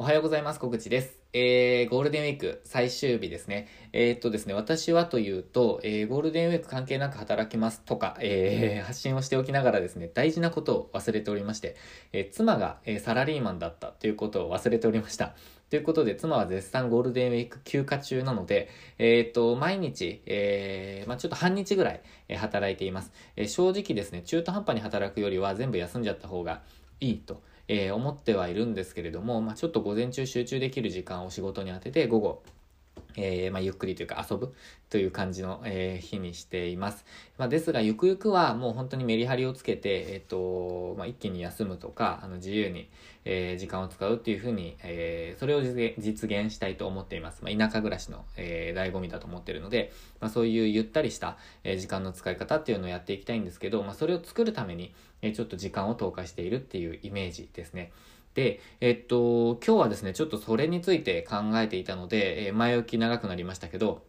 おはようございます。小口です。えー、ゴールデンウィーク最終日ですね。えー、っとですね、私はというと、えー、ゴールデンウィーク関係なく働きますとか、えー、発信をしておきながらですね、大事なことを忘れておりまして、えー、妻が、えー、サラリーマンだったということを忘れておりました。ということで、妻は絶賛ゴールデンウィーク休暇中なので、えっ、と、毎日、えー、まあちょっと半日ぐらい、え働いています。えー、正直ですね、中途半端に働くよりは全部休んじゃった方がいいと。えー、思ってはいるんですけれども、まあ、ちょっと午前中集中できる時間を仕事に当てて、午後、えー、まあ、ゆっくりというか遊ぶという感じの、えー、日にしています。まあ、ですが、ゆくゆくはもう本当にメリハリをつけて、えっ、ー、と、まあ、一気に休むとか、あの、自由に、え時間を使うっていうふうに、えそれを実現したいと思っています。ま田舎暮らしの、え醍醐味だと思っているので、まそういうゆったりした、え時間の使い方っていうのをやっていきたいんですけど、まそれを作るために、えちょっと時間を投下しているっていうイメージですね。で、えっと、今日はですね、ちょっとそれについて考えていたので、え前置き長くなりましたけど、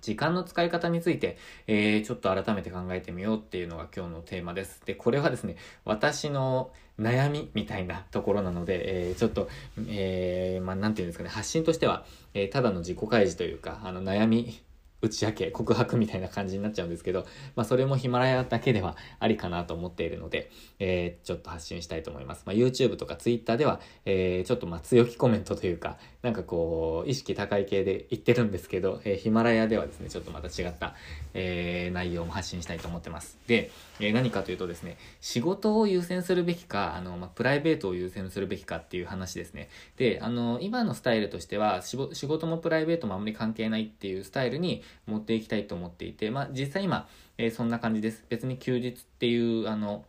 時間の使い方について、えー、ちょっと改めて考えてみようっていうのが今日のテーマです。で、これはですね、私の悩みみたいなところなので、えー、ちょっと、えー、まあ、なんていうんですかね、発信としては、えー、ただの自己開示というか、あの、悩み打ち明け、告白みたいな感じになっちゃうんですけど、まあそれもヒマラヤだけではありかなと思っているので、えー、ちょっと発信したいと思います。まあ YouTube とか Twitter では、えー、ちょっとまあ強気コメントというか、なんかこう、意識高い系で言ってるんですけど、えー、ヒマラヤではですね、ちょっとまた違った、えー、内容も発信したいと思ってます。で、えー、何かというとですね、仕事を優先するべきか、あの、まあ、プライベートを優先するべきかっていう話ですね。で、あの、今のスタイルとしては、仕事もプライベートもあんまり関係ないっていうスタイルに持っていきたいと思っていて、まあ、実際今、えー、そんな感じです。別に休日っていう、あの、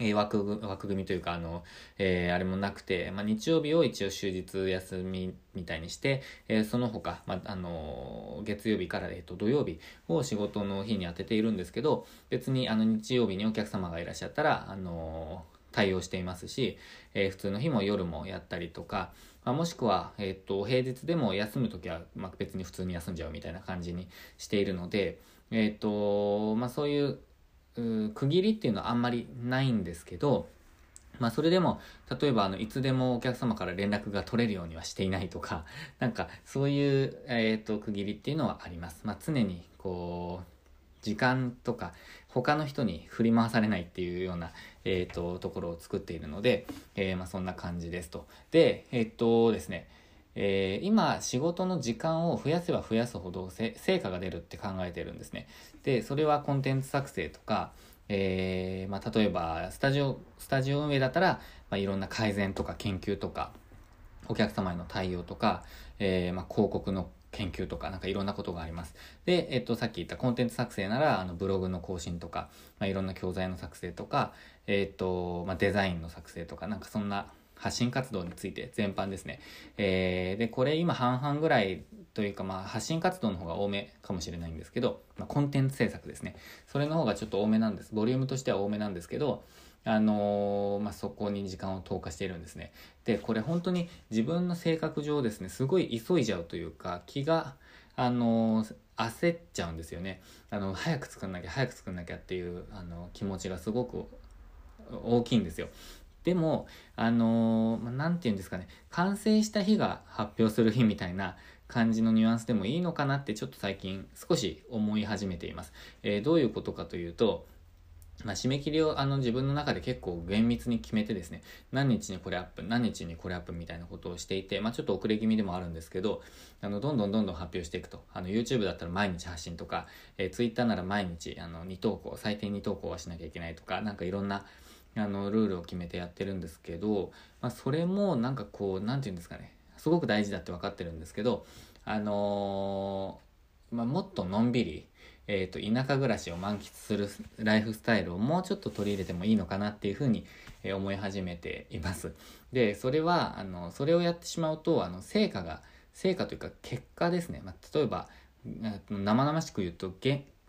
えー、枠枠組みというか、あの、えー、あれもなくて、まあ、日曜日を一応終日休みみたいにして、えー、その他、まあ、あの月曜日から、えっ、と、土曜日を仕事の日に当てているんですけど、別に、あの、日曜日にお客様がいらっしゃったら、あの対応していますし、え普通の日も夜もやったりとか、まあ、もしくは、えっ、と、平日でも休むときは、まあ、別に普通に休んじゃうみたいな感じにしているので、えっ、と、まあ、そういうう区切りっていうのはあんまりないんですけど、まあそれでも、例えばあの、いつでもお客様から連絡が取れるようにはしていないとか、なんかそういう、えっ、と、区切りっていうのはあります。まあ常にこう、時間とか他の人に振り回されないっていうような、えっ、ー、と、ところを作っているので、えー、まあそんな感じですと。で、えっ、とですね、えー、今仕事の時間を増やせば増やすほど成果が出るって考えてるんですね。で、それはコンテンツ作成とか、えー、まあ、例えばスタジオ、スタジオ運営だったら、まあ、いろんな改善とか研究とか、お客様への対応とか、えー、まあ、広告の研究とか、なんかいろんなことがあります。で、えっと、さっき言ったコンテンツ作成なら、あの、ブログの更新とか、まあ、いろんな教材の作成とか、えっと、まあ、デザインの作成とか、なんかそんな発信活動について全般ですね。えー、で、これ今半々ぐらいというか、まあ、発信活動の方が多めかもしれないんですけど、まあ、コンテンツ制作ですね。それの方がちょっと多めなんです。ボリュームとしては多めなんですけど、あのー、まあ、そこに時間を投下しているんですね。で、これ本当に自分の性格上ですね、すごい急いじゃうというか、気が、あのー、焦っちゃうんですよね。あの、早く作んなきゃ、早く作んなきゃっていう、あの、気持ちがすごく大きいんですよ。でも、あのー、まあ、て言うんですかね、完成した日が発表する日みたいな感じのニュアンスでもいいのかなってちょっと最近少し思い始めています。えー、どういうことかというと、まあ、締め切りをあの自分の中で結構厳密に決めてですね、何日にこれアップ、何日にこれアップみたいなことをしていて、まあ、ちょっと遅れ気味でもあるんですけど、あの、どんどんどんどん発表していくと。あの、YouTube だったら毎日発信とか、えー、Twitter なら毎日、あの、2投稿、最低2投稿はしなきゃいけないとか、なんかいろんな、あのルールを決めてやってるんですけど、まあ、それもなんかこう何て言うんですかねすごく大事だって分かってるんですけどあのー、まあ、もっとのんびり、えーと、田舎暮らしを満喫するライフスタイルをもうちょっと取り入れてもいいのかなっていうふうに思い始めています。でそれはあのそれをやってしまうとあの成果が成果というか結果ですね、まあ、例えば生々しく言うと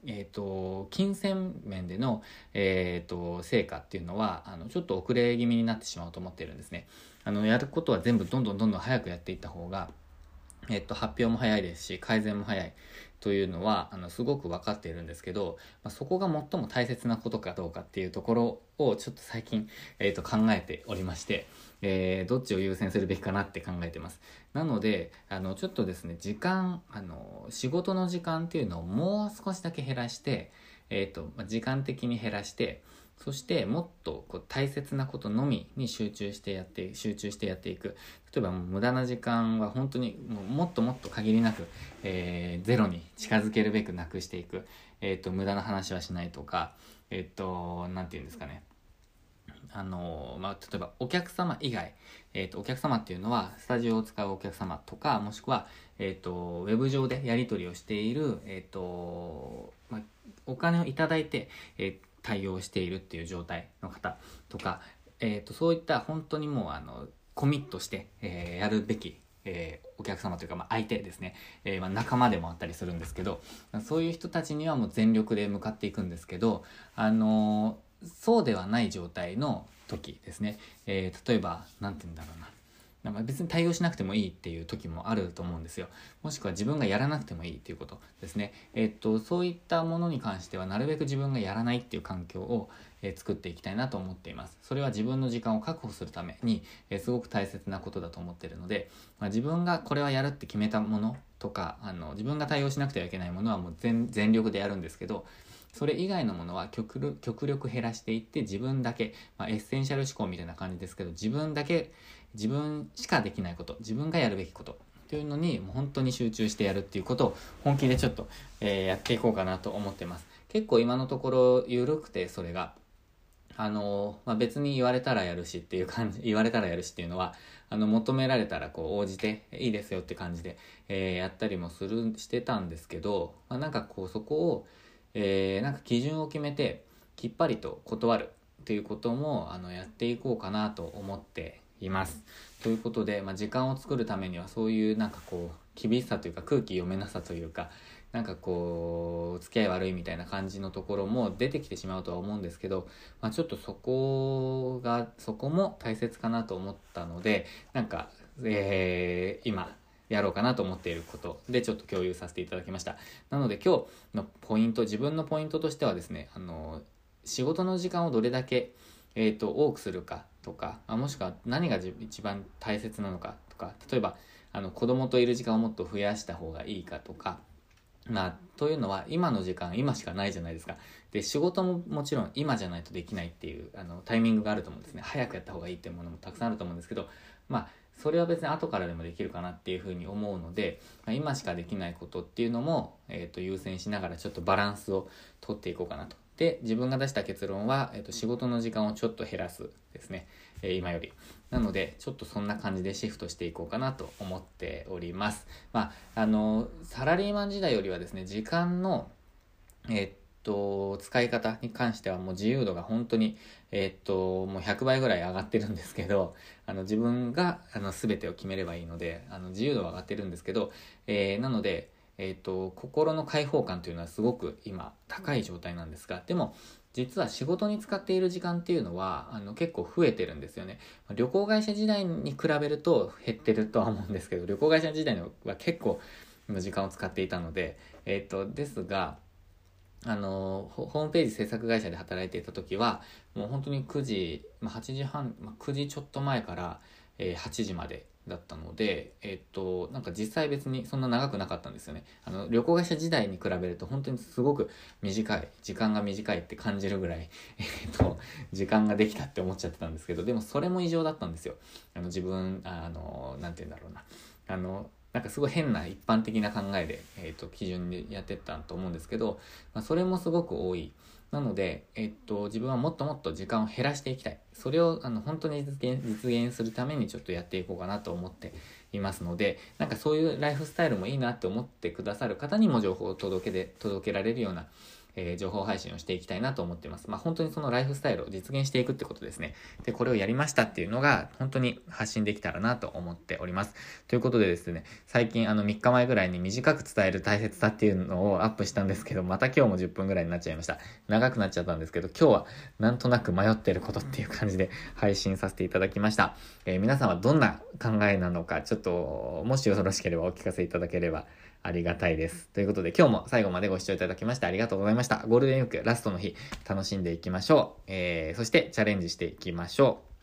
え、ー、と、金銭面での、え、ー、と、成果っていうのは、あの、ちょっと遅れ気味になってしまうと思ってるんですね。あの、やることは全部どんどんどんどん早くやっていった方が、えっ、ー、と、発表も早いですし、改善も早いというのはあのすごく分かっているんですけど、まあ、そこが最も大切なことかどうかっていうところをちょっと最近、えー、と考えておりまして、えー、どっちを優先するべきかなって考えてます。なので、あの、ちょっとですね、時間、あの、仕事の時間っていうのをもう少しだけ減らして、えっ、ー、と、時間的に減らして、そしてもっとこう大切なことのみに集中してやって集中してやっていく。例えばもう無駄な時間は本当にもうもっともっと限りなく、えー、ゼロに近づけるべくなくしていく、えーと、無駄な話はしないとかえっ、ー、と何て言うんですかね。あのまあ、例えばお客様以外、えーと、お客様っていうのはスタジオを使うお客様とかもしくは、えーと、ウェブ上でやり取りをしている、えーとまあ、お金をいただいて、えー、対応しているっていう状態の方とか、えー、とそういった本当にもうあのコミットして、えー、やるべきえー、お客様というか、まあ、相手ですね、えー、まあ、仲間でもあったりするんですけどそういう人たちにはもう全力で向かっていくんですけど、あの、そうではない状態の時ですね、え例えば何て言うんだろうな。別に対応しなくてもいいっていう時もあると思うんですよ。もしくは自分がやらなくてもいいっていうことですね。えっと、そういったものに関してはなるべく自分がやらないっていう環境を、えー、作っていきたいなと思っています。それは自分の時間を確保するために、えー、すごく大切なことだと思ってるので、まあ、自分がこれはやるって決めたものとか、あの、自分が対応しなくてはいけないものはもう全全力でやるんですけど、それ以外のものは極力減らしていって自分だけ、まあ、エッセンシャル思考みたいな感じですけど自分だけ自分しかできないこと自分がやるべきことというのにもう本当に集中してやるっていうことを本気でちょっと、えー、やっていこうかなと思ってます。結構今のところ緩くてそれが。あのまあ、別に言われたらやるしっていう感じ言われたらやるしっていうのはあの求められたらこう応じていいですよって感じで、えー、やったりもするしてたんですけど、まあ、なんかこうそこをえー、なんか基準を決めてきっぱりと断るっていうこともあのやっていこうかなと思っています。ということで、まあ、時間を作るためにはそういうなんかこう厳しさというか空気読めなさというかなんかこう付き合い悪いみたいな感じのところも出てきてしまうとは思うんですけど、まあ、ちょっとそこがそこも大切かなと思ったのでなんか、えー、今やろうかなと思っていることでちょっと共有させていただきました。なので今日のポイント、自分のポイントとしてはですね、あの、仕事の時間をどれだけ、え、ー、と、多くするかとか、あもしくは何が一番大切なのかとか、例えば、あの、子供といる時間をもっと増やした方がいいかとか、まあ、というのは今の時間今しかないじゃないですか。で仕事ももちろん今じゃないとできないっていうあのタイミングがあると思うんですね。早くやった方がいいっていうものもたくさんあると思うんですけどまあそれは別に後からでもできるかなっていうふうに思うので、まあ、今しかできないことっていうのも、えー、と優先しながらちょっとバランスをとっていこうかなと。で、自分が出した結論は、えー、と仕事の時間をちょっと減らすですね。えー、今より。なので、ちょっとそんな感じでシフトしていこうかなと思っております。まあ、あの、サラリーマン時代よりはですね、時間の、えー、と、使い方に関してはもう自由度が本当に、えー、っと、もう100倍ぐらい上がってるんですけど、あの、自分が、あの、全てを決めればいいので、あの、自由度は上がってるんですけど、え、なので、えー、っと、心の解放感というのはすごく今、高い状態なんですが、でも、実は仕事に使っている時間っていうのはあの結構増えてるんですよね。旅行会社時代に比べると減ってるとは思うんですけど、旅行会社時代は結構の時間を使っていたので、えっ、と、ですが、あのホームページ制作会社で働いていた時はもう本当に9時、まあ、8時半、まあ、9時ちょっと前から、えー、8時までだったので、え、っとなんか実際別にそんな長くなかったんですよね。あの旅行会社時代に比べると本当にすごく短い時間が短いって感じるぐらい、え、っと時間ができたって思っちゃってたんですけどでもそれも異常だったんですよ。あの自分あのなんて言うんだろうな。あのなんかすごい変な一般的な考えで、えーと、基準でやってったと思うんですけど、まあ、それもすごく多い。なので、えっ、と、自分はもっともっと時間を減らしていきたい。それをあの本当に実現実現するためにちょっとやっていこうかなと思っていますので、なんかそういうライフスタイルもいいなって思ってくださる方にも情報を届けで届けられるようなえー、情報配信をしていきたいなと思ってます。まあ、本当にそのライフスタイルを実現していくってことですね。で、これをやりましたっていうのが、本当に発信できたらなと思っております。ということでですね、最近あの3日前ぐらいに短く伝える大切さっていうのをアップしたんですけど、また今日も10分ぐらいになっちゃいました。長くなっちゃったんですけど、今日はなんとなく迷ってることっていう感じで配信させていただきました。えー、皆さんはどんな考えなのか、ちょっと、もしよろしければお聞かせいただければありがたいです。ということで今日も最後までご視聴いただきましてありがとうございました。ゴールデンウィークラストの日楽しんでいきましょう。えー、そしてチャレンジしていきましょう。